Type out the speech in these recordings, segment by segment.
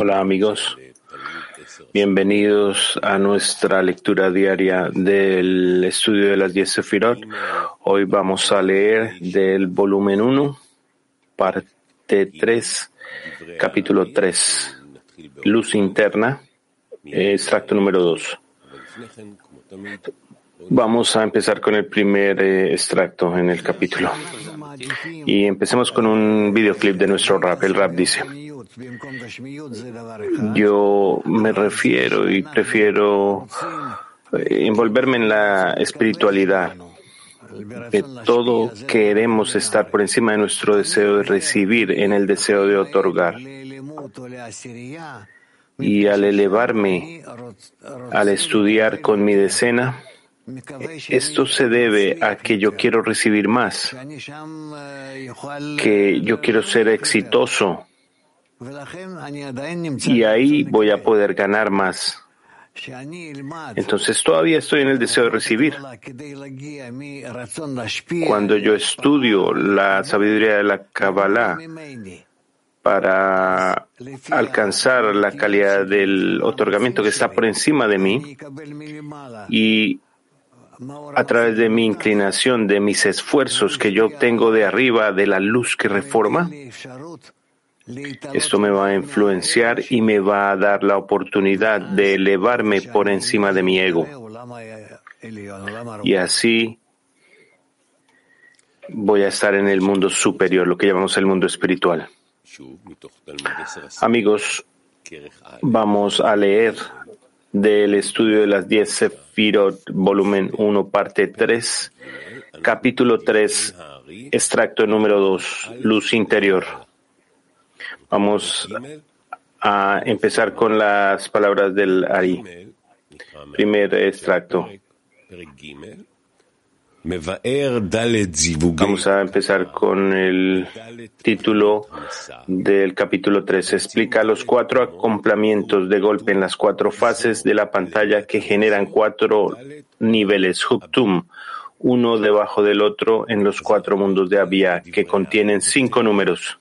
Hola amigos, bienvenidos a nuestra lectura diaria del estudio de las 10 Sefirot. Hoy vamos a leer del volumen 1, parte 3, capítulo 3, luz interna, extracto número 2. Vamos a empezar con el primer eh, extracto en el capítulo. Y empecemos con un videoclip de nuestro rap. El rap dice, yo me refiero y prefiero eh, envolverme en la espiritualidad. De todo queremos estar por encima de nuestro deseo de recibir en el deseo de otorgar. Y al elevarme, al estudiar con mi decena, esto se debe a que yo quiero recibir más, que yo quiero ser exitoso y ahí voy a poder ganar más. Entonces todavía estoy en el deseo de recibir. Cuando yo estudio la sabiduría de la Kabbalah para alcanzar la calidad del otorgamiento que está por encima de mí y a través de mi inclinación, de mis esfuerzos que yo obtengo de arriba, de la luz que reforma, esto me va a influenciar y me va a dar la oportunidad de elevarme por encima de mi ego. Y así voy a estar en el mundo superior, lo que llamamos el mundo espiritual. Amigos, vamos a leer del estudio de las 10 Sefirot, volumen 1, parte 3, capítulo 3, extracto número 2, luz interior. Vamos a empezar con las palabras del Ari. Primer extracto. Vamos a empezar con el título del capítulo 3. Explica los cuatro acoplamientos de golpe en las cuatro fases de la pantalla que generan cuatro niveles Huktum, uno debajo del otro en los cuatro mundos de Abia, que contienen cinco números.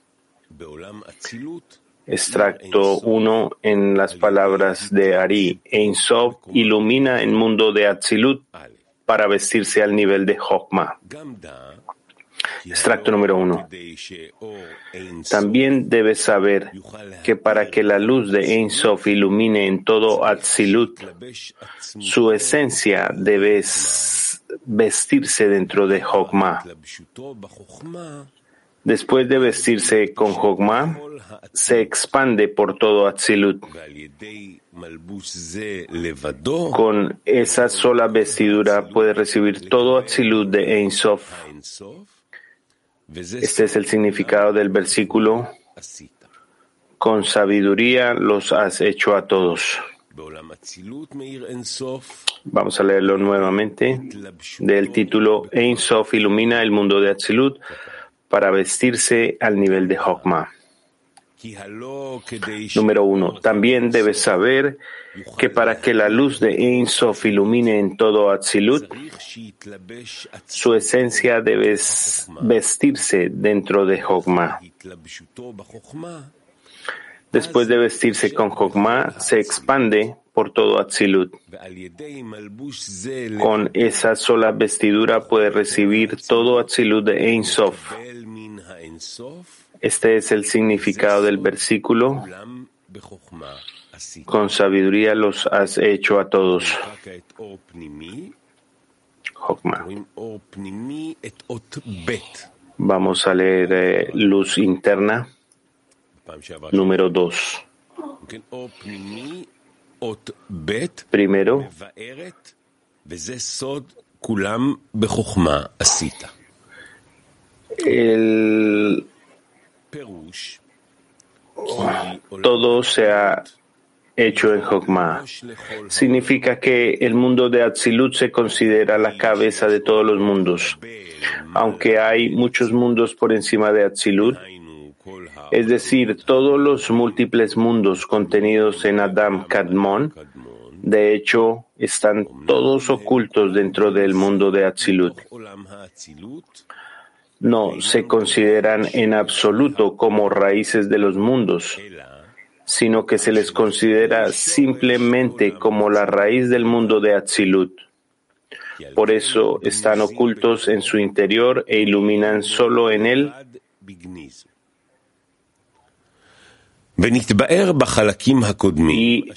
Extracto 1 en las palabras de Ari. Ein Sof ilumina el mundo de Atzilut para vestirse al nivel de Hokma. Extracto número uno. También debes saber que para que la luz de Ein Sof ilumine en todo Atzilut, su esencia debe vestirse dentro de Hokma. Después de vestirse con Hokma, se expande por todo Atzilut. Con esa sola vestidura puede recibir todo Atzilut de Ein Sof. Este es el significado del versículo. Con sabiduría los has hecho a todos. Vamos a leerlo nuevamente. Del título Ein Sof ilumina el mundo de Atzilut para vestirse al nivel de Hokma. Número uno. También debes saber que para que la luz de Ein Sof ilumine en todo Atzilut, su esencia debe vestirse dentro de Hokma. Después de vestirse con Hokma, se expande por todo Atzilut. Con esa sola vestidura puede recibir todo Atzilut de Ein Sof. Este es el significado del versículo. Con sabiduría los has hecho a todos. Vamos a leer eh, luz interna, número 2. Primero, el todo se ha hecho en Hokmah. Significa que el mundo de Atzilut se considera la cabeza de todos los mundos. Aunque hay muchos mundos por encima de Atzilut, es decir, todos los múltiples mundos contenidos en Adam Kadmon, de hecho, están todos ocultos dentro del mundo de Atzilut. no se consideran en absoluto como raíces de los mundos, sino que se les considera simplemente como la raíz del mundo de Atzilut. Por eso están ocultos en su interior e iluminan solo en él y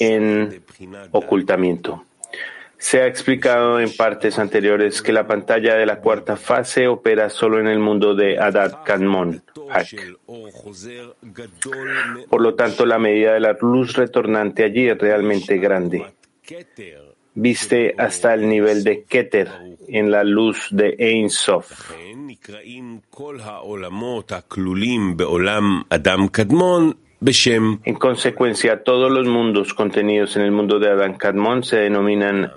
en ocultamiento. Se ha explicado en partes anteriores que la pantalla de la cuarta fase opera solo en el mundo de Adat Kanmon. Por lo tanto, la medida de la luz retornante allí es realmente grande. Viste hasta el nivel de Keter en la luz de Ein Sof. En consecuencia, todos los mundos contenidos en el mundo de Adam Kadmon se denominan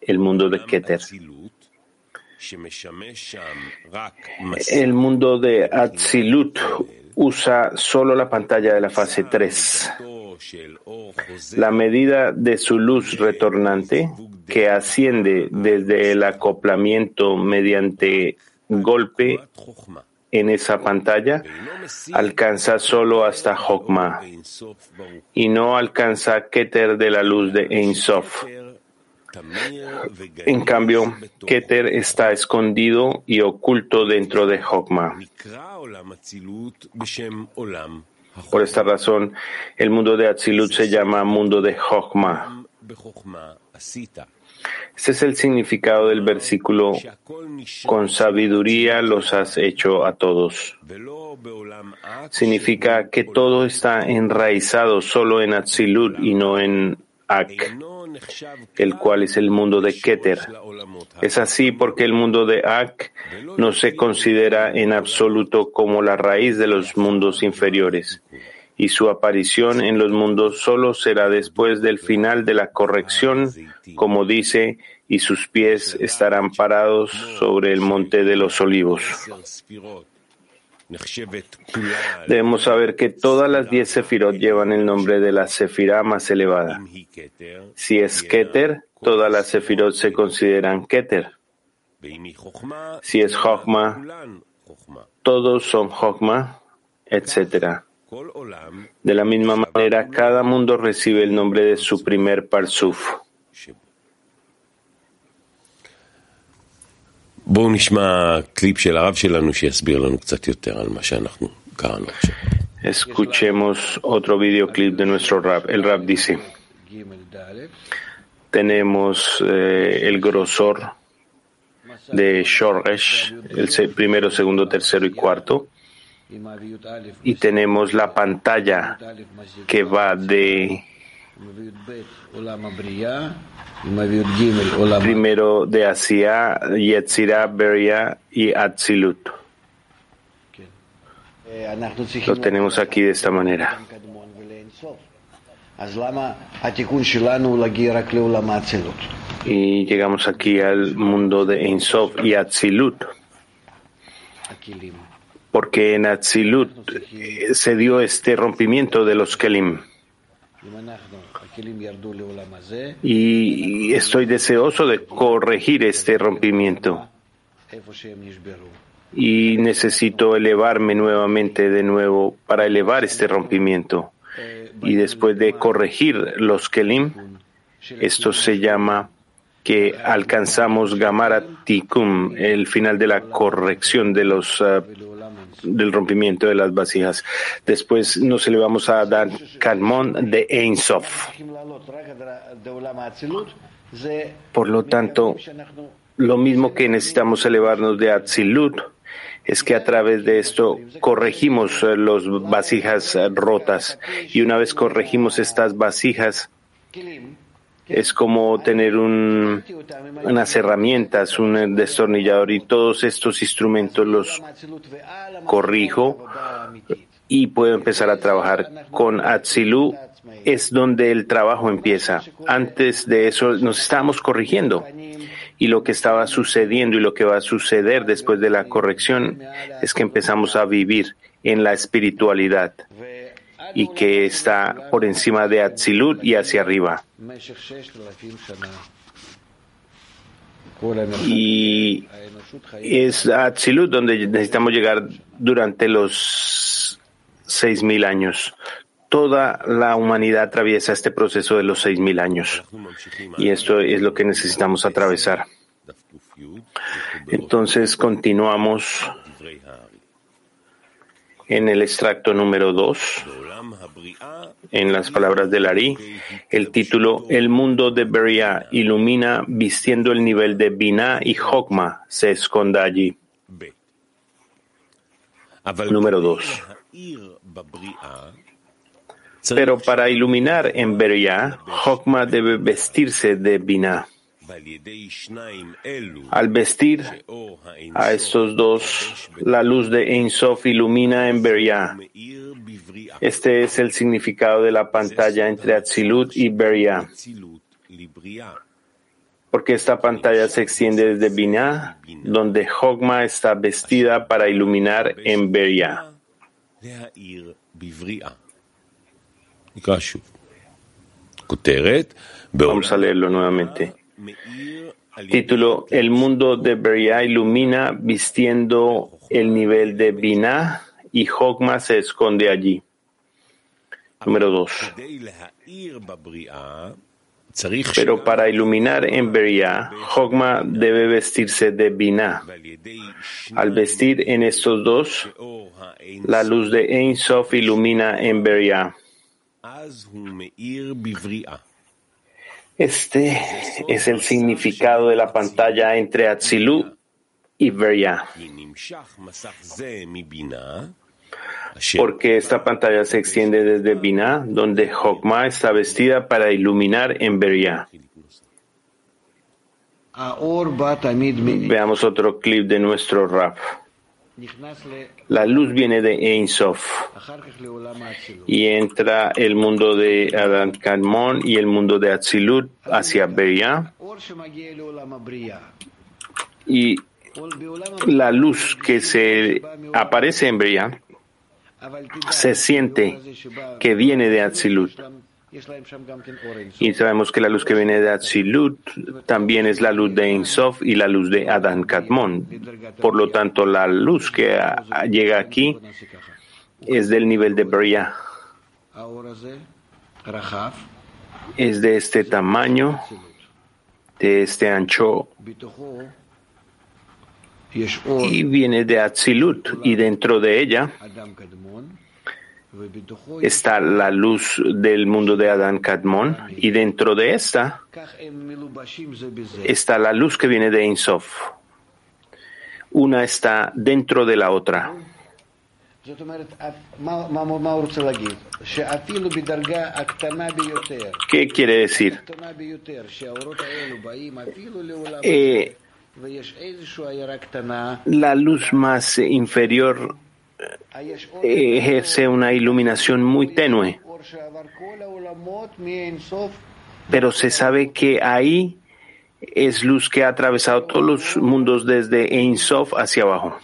el mundo de Keter. El mundo de Atzilut usa solo la pantalla de la fase 3. La medida de su luz retornante, que asciende desde el acoplamiento mediante golpe en esa pantalla, alcanza solo hasta Hokmah y no alcanza Keter de la luz de Ein Sof. En cambio, Keter está escondido y oculto dentro de Hokmah. Por esta razón, el mundo de Atzilut se llama mundo de Hokmah. Este es el significado del versículo, con sabiduría los has hecho a todos. Significa que todo está enraizado solo en Atzilut y no en Ak el cual es el mundo de Keter. Es así porque el mundo de Ak no se considera en absoluto como la raíz de los mundos inferiores, y su aparición en los mundos solo será después del final de la corrección, como dice, y sus pies estarán parados sobre el monte de los olivos. Debemos saber que todas las diez sefirot llevan el nombre de la sefirá más elevada. Si es Keter, todas las sefirot se consideran Keter. Si es Chokma, todos son Chokma, etc. De la misma manera, cada mundo recibe el nombre de su primer Parsuf. Escuchemos otro videoclip de nuestro rap. El rap dice, tenemos eh, el grosor de Shoresh, el primero, segundo, tercero y cuarto, y tenemos la pantalla que va de primero de Asia, Yetzirah, Beria y Atzilut. Lo tenemos aquí de esta manera. Y llegamos aquí al mundo de Ein Sof y Atzilut. Porque en Atzilut eh, se dio este rompimiento de los Kelim. Y estoy deseoso de corregir este rompimiento. Y necesito elevarme nuevamente de nuevo para elevar este rompimiento. Y después de corregir los Kelim, esto se llama que alcanzamos Gamara Tikum, el final de la corrección de los uh, del rompimiento de las vasijas. Después nos elevamos a dar Kalmon de Ein Sof. Por lo tanto, lo mismo que necesitamos elevarnos de Atzilut es que a través de esto corregimos eh, las vasijas rotas y una vez corregimos estas vasijas es como tener unas herramientas, un destornillador y todos estos instrumentos los corrijo y puedo empezar a trabajar. Con Atzilu es donde el trabajo empieza. Antes de eso nos estábamos corrigiendo y lo que estaba sucediendo y lo que va a suceder después de la corrección es que empezamos a vivir en la espiritualidad y que está por encima de Atzilut y hacia arriba. Y es Atzilut donde necesitamos llegar durante los seis mil años. Toda la humanidad atraviesa este proceso de los seis mil años. Y esto es lo que necesitamos atravesar. Entonces continuamos en el extracto número 2, en las palabras del Ari, el título El mundo de Beria ilumina vistiendo el nivel de Binah y Hokma se esconda allí. Número 2. Pero para iluminar en Beria, Hokma debe vestirse de Binah. Al vestir a estos dos, la luz de Ein Sof ilumina en Beria. Este es el significado de la pantalla entre Atzilut y Beria. Porque esta pantalla se extiende desde Binah, donde Hogma está vestida para iluminar en Beria. Vamos a leerlo nuevamente. Título El mundo de Beria ilumina vistiendo el nivel de Binah y Hogma se esconde allí. Número 2. Pero para iluminar en Beria, Hogma debe vestirse de Binah. Al vestir en estos dos, la luz de Ein Sof ilumina en Beria. Este es el significado de la pantalla entre Atzilut y Beria. Porque esta pantalla se extiende desde Binah, donde Hokmah está vestida para iluminar en Beria. Veamos otro clip de nuestro rap. La luz viene de Ein Sof. Y entra el mundo de Adán Kadmon y el mundo de Atzilut hacia Beria. Y la luz que se aparece en Beria se siente que viene de Atzilut. Y sabemos que la luz que viene de Atzilut también es la luz de Ein Sof y la luz de Adán Katmon. Por lo tanto, la luz que llega aquí es del nivel de Bria. Es de este tamaño, de este ancho, y viene de Atzilut, y dentro de ella está la luz del mundo de Adán Kadmon y dentro de esta está la luz que viene de Ein Sof. Una está dentro de la otra. ¿Qué quiere decir? Eh, la luz más inferior ejerce una iluminación muy tenue, pero se sabe que ahí es luz que ha atravesado todos los mundos desde Ein Sof hacia abajo.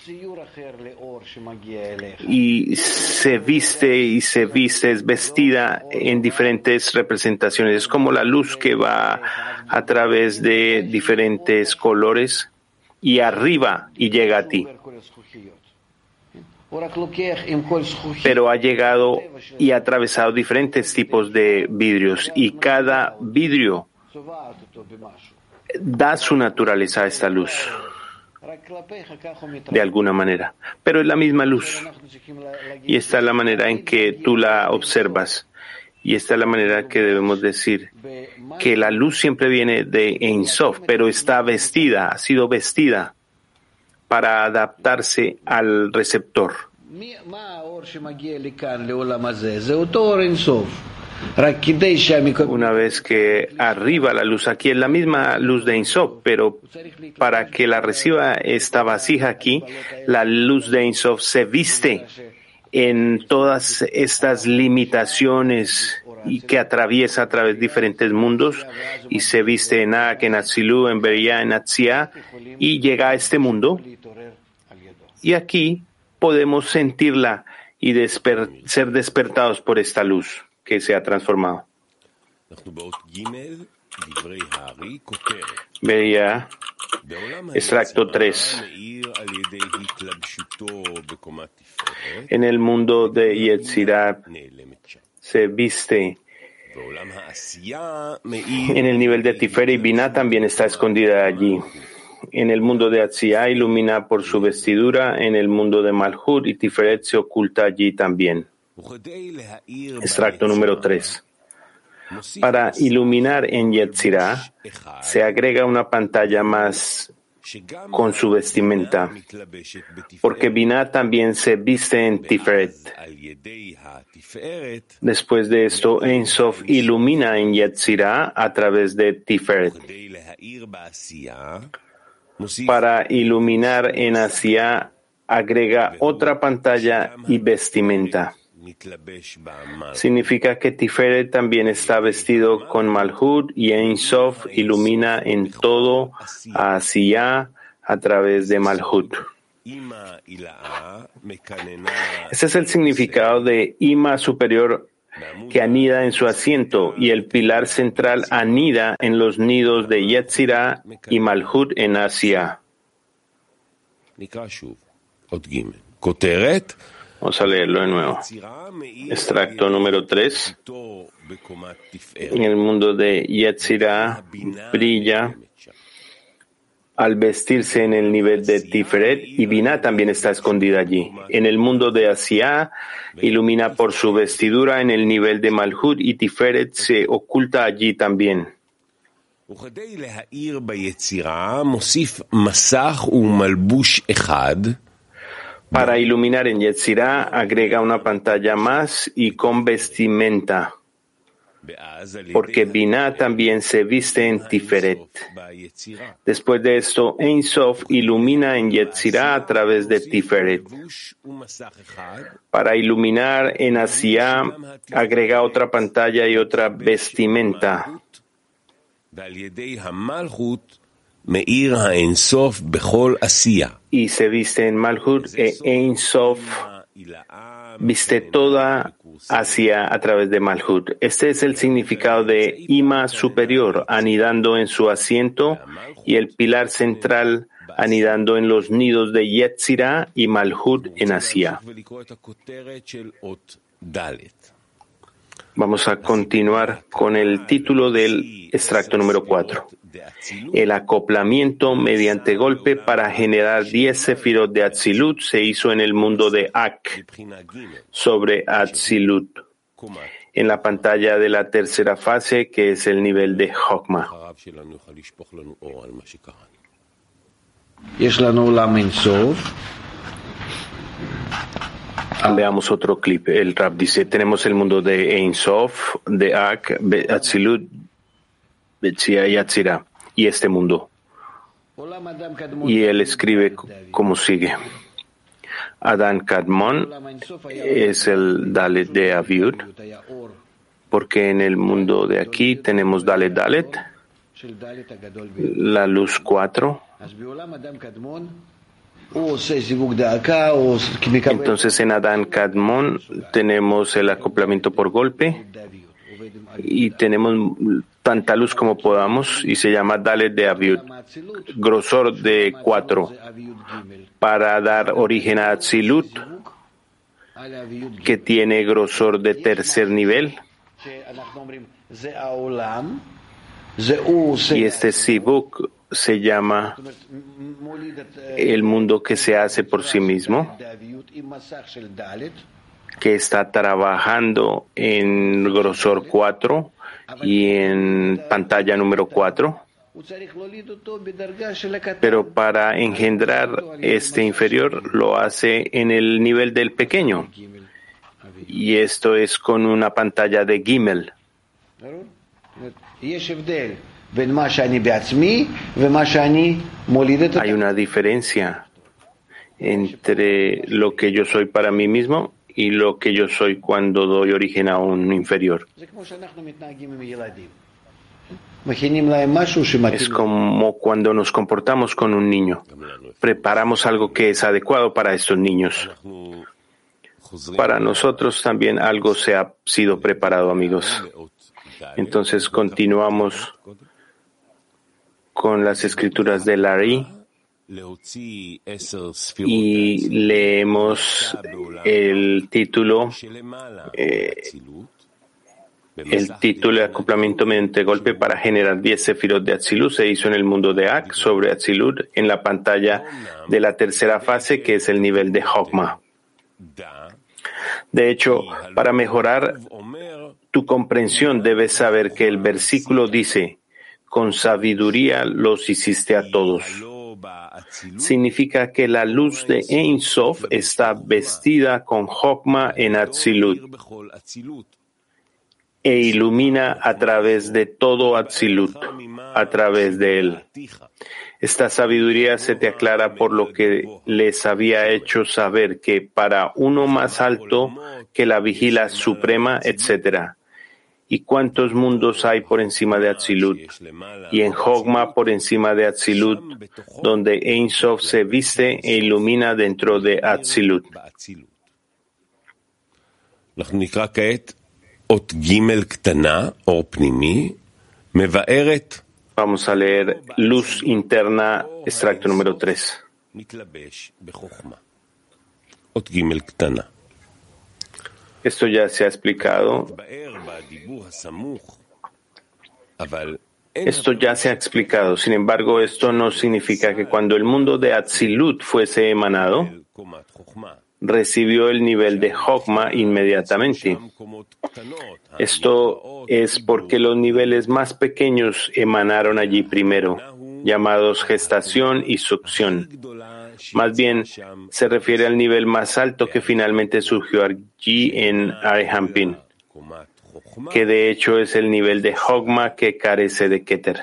Y se viste y se viste, es vestida en diferentes representaciones. Es como la luz que va a través de diferentes colores y arriba y llega a ti pero ha llegado y ha atravesado diferentes tipos de vidrios y cada vidrio da su naturaleza a esta luz de alguna manera, pero es la misma luz. Y esta es la manera en que tú la observas. Y esta es la manera que debemos decir que la luz siempre viene de Ein Sof, pero está vestida, ha sido vestida para adaptarse al receptor. Una vez que arriba la luz aquí es la misma luz de Insof, pero para que la reciba esta vasija aquí, la luz de Insof se viste en todas estas limitaciones y que atraviesa a través de diferentes mundos y se viste en Ak, en Atzilu, en Beria, en Atzia y llega a este mundo. Y aquí podemos sentirla y ser despertados por esta luz que se ha transformado. Veía Extracto 3. En el mundo de Yetzirah se viste en el nivel de Tiferet y Binah también está escondida allí. En el mundo de Atzia ilumina por su vestidura, en el mundo de Malhut y Tiferet se oculta allí también. Extracto número 3. Para iluminar en Yetzirah se agrega una pantalla más con su vestimenta, porque Binah también se viste en Tiferet. Después de esto, Ein Sof ilumina en Yetzirah a través de Tiferet. Para iluminar en Asia, agrega otra pantalla y vestimenta. Significa que Tiferet también está vestido con Malhud y Ein Sof ilumina en todo a Asiya a través de Malhud. Este es el significado de Ima superior que anida en su asiento y el pilar central anida en los nidos de Yetzirah y Malhud en Asia. Vamos a leerlo de nuevo. Extracto número 3. En el mundo de Yetzirah brilla al vestirse en el nivel de Tiferet y Binah también está escondida allí. En el mundo de Asia ilumina por su vestidura en el nivel de Malhut y Tiferet se oculta allí también. Para iluminar en Yetzirah agrega una pantalla más y con vestimenta porque Binah también se viste en Tiferet. Después de esto, Ein Sof ilumina en Yetzirah a través de Tiferet. Para iluminar en Asia, agrega otra pantalla y otra vestimenta. Y se viste en Malhut e Ein Sof viste toda hacia a través de Malhut. Este es el significado de Ima superior, anidando en su asiento, y el pilar central anidando en los nidos de Yetzirah y Malhut en Asia. Vamos a continuar con el título del extracto número 4. El acoplamiento mediante golpe para generar 10 sefirot de Atzilut se hizo en el mundo de Ak sobre Atzilut, en la pantalla de la tercera fase que es el nivel de Hokma. Veamos otro clip. El rap dice, tenemos el mundo de Ein Sof, de Ak, Atzilut, Betzia y Atzira, y este mundo. Y él escribe como sigue. Adán Kadmon es el Dalet de Aviud, porque en el mundo de aquí tenemos Dalet Dalet, la luz 4, entonces en Adán Kadmon tenemos el acoplamiento por golpe y tenemos tanta luz como podamos y se llama Dalet de Aviud, grosor de 4, para dar origen a Atzilut, que tiene grosor de tercer nivel. Y este Sibuk se llama el mundo que se hace por sí mismo, que está trabajando en grosor 4 y en pantalla número 4. Pero para engendrar este inferior lo hace en el nivel del pequeño. Y esto es con una pantalla de Gimel. Hay una diferencia entre lo que yo soy para mí mismo y lo que yo soy cuando doy origen a un inferior. Es como cuando nos comportamos con un niño. Preparamos algo que es adecuado para estos niños. Para nosotros también algo se ha sido preparado, amigos. Entonces continuamos con las escrituras de Larry y leemos el título, eh, el título de acoplamiento mediante golpe para generar 10 sefirot de Atzilut se hizo en el mundo de Ak sobre Atzilut en la pantalla de la tercera fase que es el nivel de Hokma. De hecho, para mejorar tu comprensión debes saber que el versículo dice, con sabiduría los hiciste a todos significa que la luz de Ein Sof está vestida con Hokma en Atzilut e ilumina a través de todo Atzilut, a través de él. Esta sabiduría se te aclara por lo que les había hecho saber que para uno más alto que la vigila suprema, etc y cuántos mundos hay por encima de Atzilut, y en Hogma por encima de Atzilut, donde Ein Sof se viste e ilumina dentro de Atzilut. Vamos a leer luz interna, extracto número 3. Esto ya se ha explicado. Esto ya se ha explicado. Sin embargo, esto no significa que cuando el mundo de Atzilut fuese emanado, recibió el nivel de Hokma inmediatamente. Esto es porque los niveles más pequeños emanaron allí primero, llamados gestación y succión. Más bien, se refiere al nivel más alto que finalmente surgió allí en Arehampin, que de hecho es el nivel de Hogma que carece de Keter.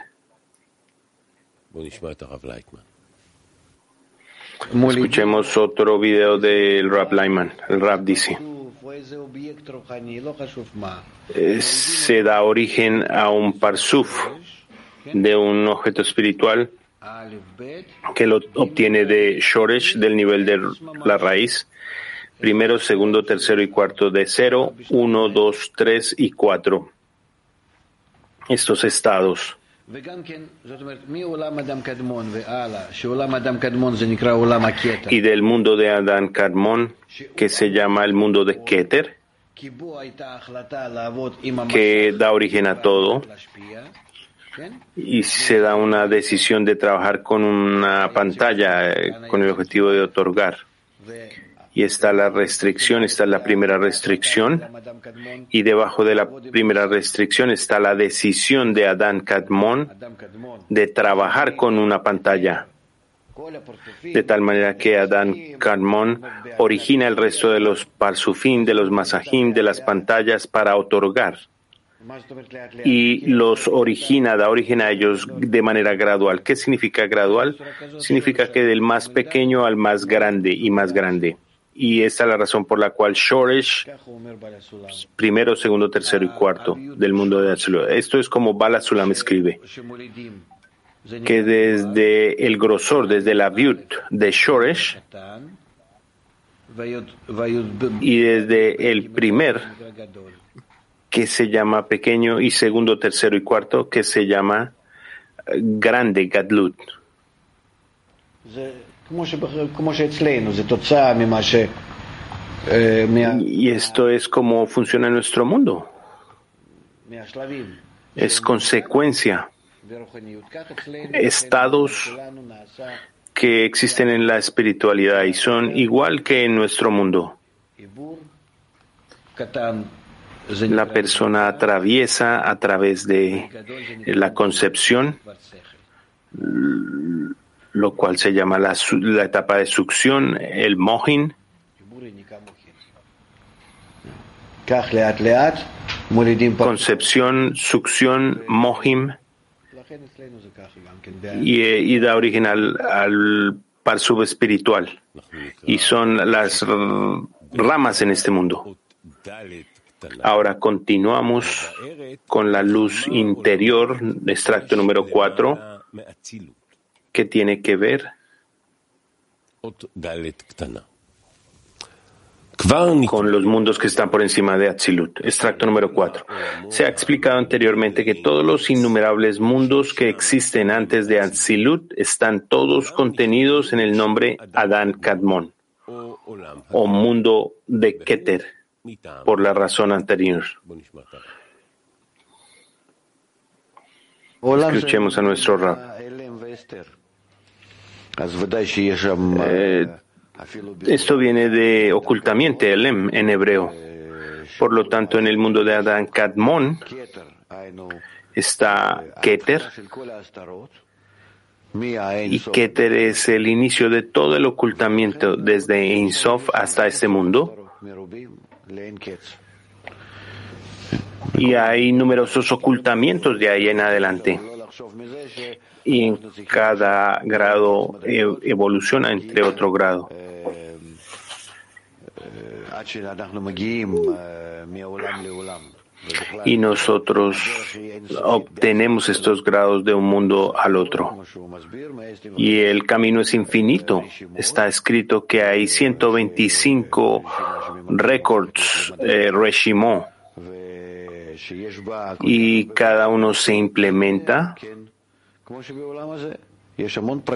Escuchemos otro video del Rab Lyman. El Rab dice, se da origen a un parsuf de un objeto espiritual que lo obtiene de Shoresh del nivel de la raíz, primero, segundo, tercero y cuarto de cero, uno, dos, tres y cuatro. Estos estados. Y del mundo de Adán Kadmon, que se llama el mundo de Keter, que da origen a todo, y se da una decisión de trabajar con una pantalla eh, con el objetivo de otorgar. Y está la restricción, está la primera restricción, y debajo de la primera restricción está la decisión de Adán Kadmon de trabajar con una pantalla. De tal manera que Adán Kadmon origina el resto de los parsufim, de los masajim, de las pantallas para otorgar y los origina, da origen a ellos de manera gradual. ¿Qué significa gradual? Significa que del más pequeño al más grande y más grande. Y esta es la razón por la cual Shoresh, primero, segundo, tercero y cuarto del mundo de Atzilut. Esto es como Bala Sulam escribe, que desde el grosor, desde la viut de Shoresh, y desde el primer que se llama pequeño, y segundo, tercero y cuarto, que se llama eh, grande Gadlut. Y esto es como funciona nuestro mundo. Es consecuencia. Estados que existen en la espiritualidad y son igual que en nuestro mundo la persona atraviesa a través de la concepción, lo cual se llama la, etapa de succión, el mohin. Concepción, succión, mohim, y, da origen al, al parsub espiritual. Y son las ramas en este mundo. Ahora continuamos con la luz interior, extracto número 4, que tiene que ver con los mundos que están por encima de Atzilut. Extracto número 4. Se ha explicado anteriormente que todos los innumerables mundos que existen antes de Atzilut están todos contenidos en el nombre Adán Kadmon o mundo de Keter, por la razón anterior. Escuchemos a nuestro rab. Eh, esto viene de ocultamiento, Elem, en hebreo. Por lo tanto, en el mundo de Adán Kadmon está Keter. Y Keter es el inicio de todo el ocultamiento desde Ein Sof hasta este mundo. Y hay numerosos ocultamientos de ahí en adelante y en cada grado evoluciona entre otro grado. Y nosotros obtenemos estos grados de un mundo al otro. Y el camino es infinito. Está escrito que hay 125 récords, eh, Reshimó, y cada uno se implementa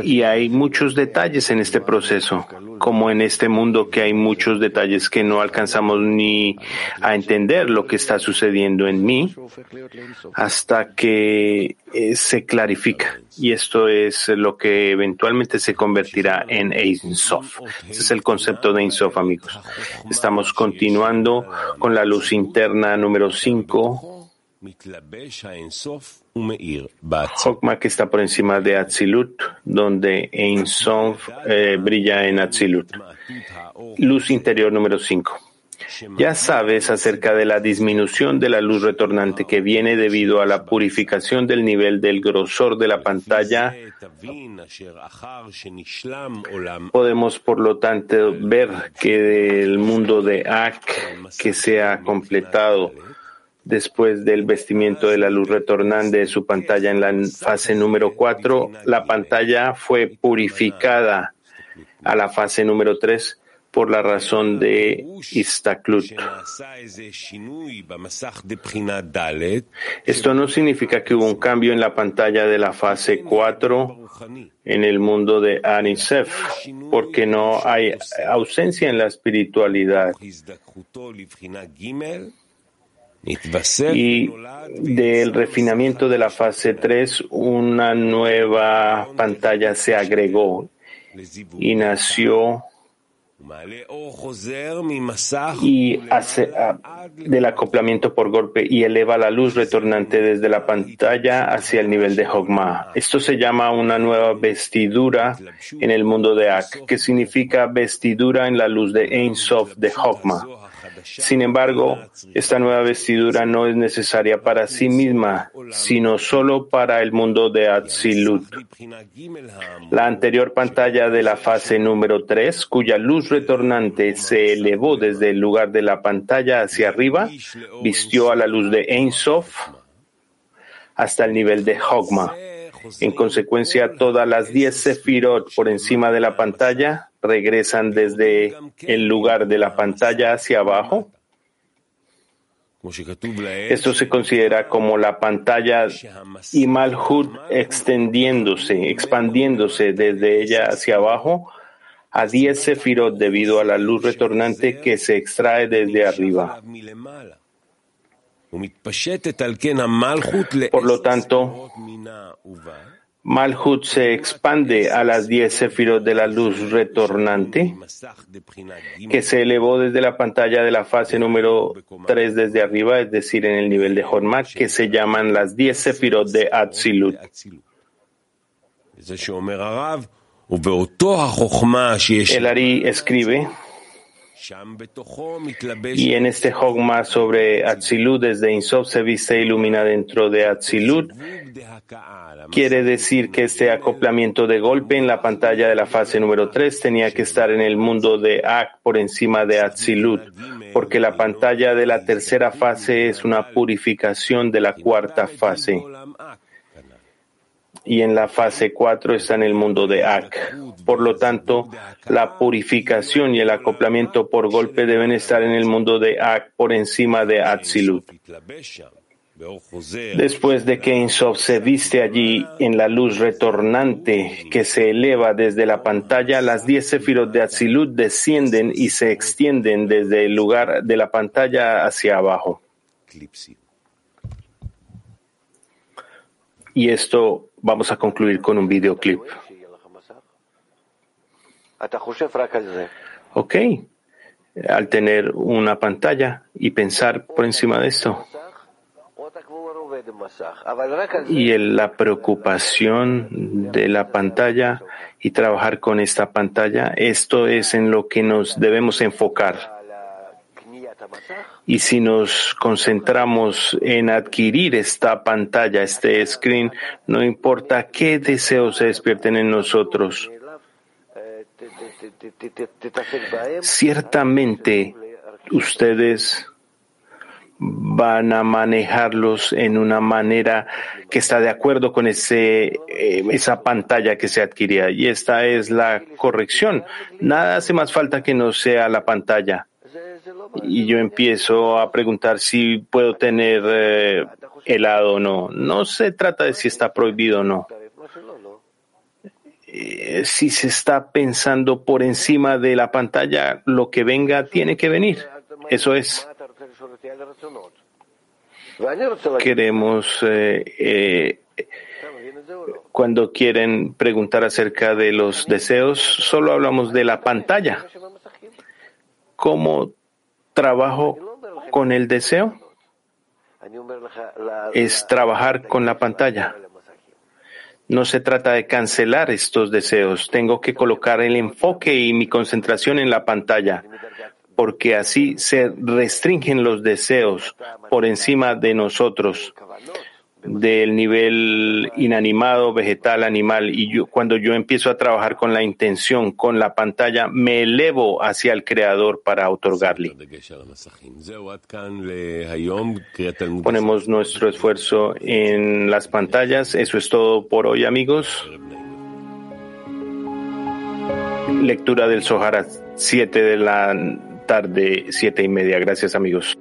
y hay muchos detalles en este proceso, como en este mundo que hay muchos detalles que no alcanzamos ni a entender lo que está sucediendo en mí hasta que eh, se clarifica. Y esto es lo que eventualmente se convertirá en Ein Sof. Ese es el concepto de Ein Sof, amigos. Estamos continuando con la luz interna número 5 Chokma que está por encima de Atzilut, donde Ein Sof eh, brilla en Atzilut. Luz interior número 5. Ya sabes acerca de la disminución de la luz retornante que viene debido a la purificación del nivel del grosor de la pantalla. Podemos, por lo tanto, ver que del mundo de Ak que se ha completado Después del vestimiento de la luz retornante de su pantalla en la fase número 4, la pantalla fue purificada a la fase número 3 por la razón de Istaklut. Esto no significa que hubo un cambio en la pantalla de la fase 4 en el mundo de Anisef, porque no hay ausencia en la espiritualidad y del refinamiento de la fase 3 una nueva pantalla se agregó y nació y hace del acoplamiento por golpe y eleva la luz retornante desde la pantalla hacia el nivel de Hogma. Esto se llama una nueva vestidura en el mundo de Ak, que significa vestidura en la luz de Ein Sof de Hogma. Sin embargo, esta nueva vestidura no es necesaria para sí misma, sino solo para el mundo de Atzilut. La anterior pantalla de la fase número 3, cuya luz retornante se elevó desde el lugar de la pantalla hacia arriba, vistió a la luz de Ein hasta el nivel de Hogma. En consecuencia, todas las 10 sefirot por encima de la pantalla regresan desde el lugar de la pantalla hacia abajo. Esto se considera como la pantalla y Malhut extendiéndose, expandiéndose desde ella hacia abajo a 10 sefirot debido a la luz retornante que se extrae desde arriba. Por lo tanto, Malhut se expande a las diez sefirot de la luz retornante, que se elevó desde la pantalla de la fase número 3 desde arriba, es decir, en el nivel de Hormat, que se llaman las diez sefirot de Atzilut. El Ari escribe, y en este Hogma sobre Atzilut, desde Insof se viste e ilumina dentro de Atzilut. Quiere decir que este acoplamiento de golpe en la pantalla de la fase número 3 tenía que estar en el mundo de Ak por encima de Atzilut, porque la pantalla de la tercera fase es una purificación de la cuarta fase. Y en la fase 4 está en el mundo de Ak. Por lo tanto, la purificación y el acoplamiento por golpe deben estar en el mundo de Ak por encima de Atzilut. Después de que Insof se viste allí en la luz retornante que se eleva desde la pantalla, las diez sefirot de Atzilut descienden y se extienden desde el lugar de la pantalla hacia abajo. Y esto vamos a concluir con un videoclip. Ok, al tener una pantalla y pensar por encima de esto. Y la preocupación de la pantalla y trabajar con esta pantalla, esto es en lo que nos debemos enfocar. Y si nos concentramos en adquirir esta pantalla, este screen, no importa qué deseos se despierten en nosotros, ciertamente ustedes van a manejarlos en una manera que está de acuerdo con ese, eh, esa pantalla que se adquiría. Y esta es la corrección. Nada hace más falta que no sea la pantalla. Y yo empiezo a preguntar si puedo tener eh, helado o no. No se trata de si está prohibido o no. Eh, si se está pensando por encima de la pantalla, lo que venga tiene que venir. Eso es. Queremos, eh, cuando quieren preguntar acerca de los deseos, solo hablamos de la pantalla. ¿Cómo trabajo con el deseo? Es trabajar con la pantalla. No se trata de cancelar estos deseos. Tengo que colocar el enfoque y mi concentración en la pantalla porque así se restringen los deseos por encima de nosotros, del nivel inanimado, vegetal, animal. Y yo, cuando yo empiezo a trabajar con la intención, con la pantalla, me elevo hacia el Creador para otorgarle. Ponemos nuestro esfuerzo en las pantallas. Eso es todo por hoy, amigos. Lectura del Zohar 7 de la tarde, siete y media. Gracias, amigos.